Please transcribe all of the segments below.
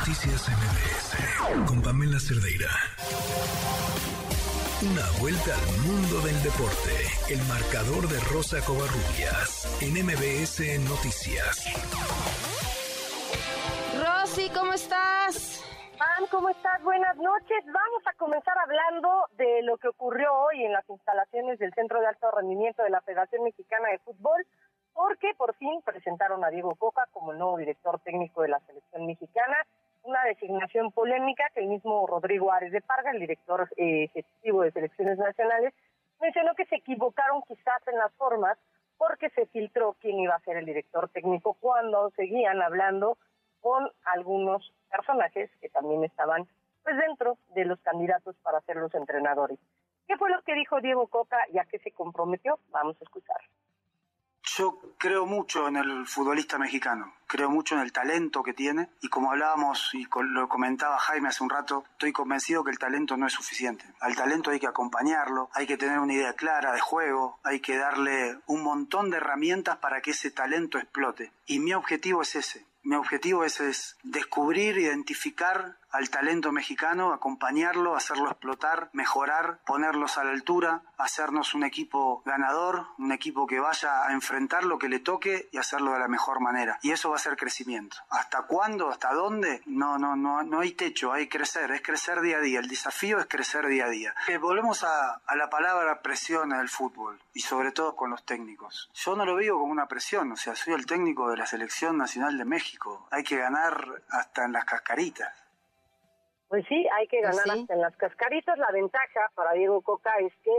Noticias MBS con Pamela Cerdeira. Una vuelta al mundo del deporte. El marcador de Rosa Covarrubias en MBS Noticias. Rosy, ¿cómo estás? Pam, ¿cómo estás? Buenas noches. Vamos a comenzar hablando de lo que ocurrió hoy en las instalaciones del Centro de Alto Rendimiento de la Federación Mexicana de Fútbol, porque por fin presentaron a Diego Coca como el nuevo director técnico de la selección mexicana una designación polémica que el mismo Rodrigo Ares de Parga, el director eh, ejecutivo de selecciones nacionales, mencionó que se equivocaron quizás en las formas porque se filtró quién iba a ser el director técnico cuando seguían hablando con algunos personajes que también estaban pues dentro de los candidatos para ser los entrenadores. ¿Qué fue lo que dijo Diego Coca ya que se comprometió? Vamos a escuchar. Yo creo mucho en el futbolista mexicano, creo mucho en el talento que tiene y como hablábamos y lo comentaba Jaime hace un rato, estoy convencido que el talento no es suficiente. Al talento hay que acompañarlo, hay que tener una idea clara de juego, hay que darle un montón de herramientas para que ese talento explote. Y mi objetivo es ese. Mi objetivo es, es descubrir, identificar al talento mexicano, acompañarlo, hacerlo explotar, mejorar, ponerlos a la altura, hacernos un equipo ganador, un equipo que vaya a enfrentar lo que le toque y hacerlo de la mejor manera. Y eso va a ser crecimiento. ¿Hasta cuándo? ¿Hasta dónde? No, no, no, no hay techo, hay crecer, es crecer día a día. El desafío es crecer día a día. Eh, volvemos a, a la palabra presión en el fútbol y sobre todo con los técnicos. Yo no lo veo como una presión, o sea, soy el técnico de la Selección Nacional de México. Hay que ganar hasta en las cascaritas. Pues sí, hay que ganar hasta en las cascaritas. La ventaja para Diego Coca es que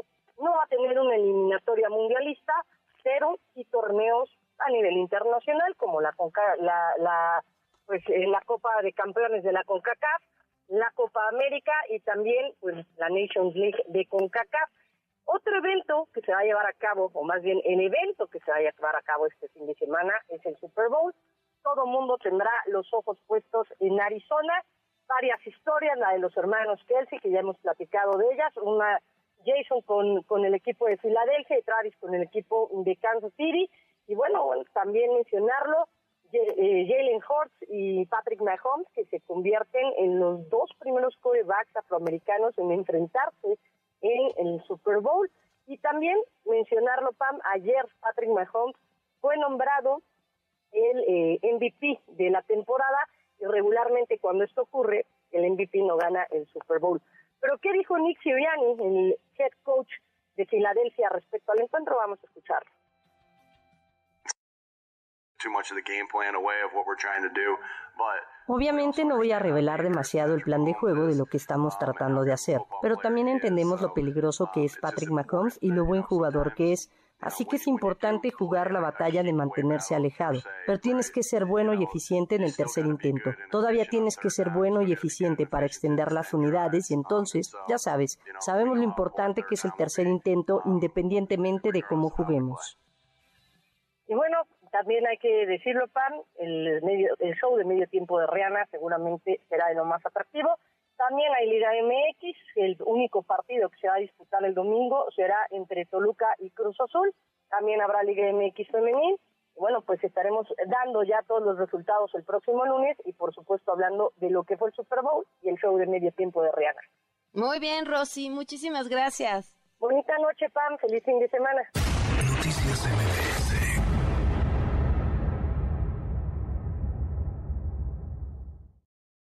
no va a tener una eliminatoria mundialista, pero sí torneos a nivel internacional como la la, la pues eh, la Copa de Campeones de la CONCACAF, la Copa América y también pues la Nations League de CONCACAF. Otro evento que se va a llevar a cabo, o más bien el evento que se va a llevar a cabo este fin de semana, es el Super Bowl. Todo mundo tendrá los ojos puestos en Arizona varias historias, la de los hermanos Kelsey, que ya hemos platicado de ellas, una Jason con, con el equipo de Filadelfia y Travis con el equipo de Kansas City, y bueno, también mencionarlo, eh, Jalen Hurts y Patrick Mahomes, que se convierten en los dos primeros quarterbacks afroamericanos en enfrentarse en el Super Bowl. Y también mencionarlo, Pam, ayer Patrick Mahomes fue nombrado el eh, MVP de la temporada y regularmente cuando esto ocurre, el MVP no gana el Super Bowl. Pero ¿qué dijo Nick Sirianni, el head coach de Filadelfia respecto al encuentro? Vamos a escucharlo. Obviamente no voy a revelar demasiado el plan de juego de lo que estamos tratando de hacer, pero también entendemos lo peligroso que es Patrick Mahomes y lo buen jugador que es, Así que es importante jugar la batalla de mantenerse alejado, pero tienes que ser bueno y eficiente en el tercer intento. Todavía tienes que ser bueno y eficiente para extender las unidades y entonces, ya sabes, sabemos lo importante que es el tercer intento independientemente de cómo juguemos. Y bueno, también hay que decirlo, Pan, el, el show de medio tiempo de Rihanna seguramente será de lo más atractivo. También hay Liga MX, el único partido que se va a disputar el domingo será entre Toluca y Cruz Azul. También habrá Liga MX femenil. Bueno, pues estaremos dando ya todos los resultados el próximo lunes y por supuesto hablando de lo que fue el Super Bowl y el show de medio tiempo de Rihanna. Muy bien, Rosy, muchísimas gracias. Bonita noche, Pam, feliz fin de semana. Noticias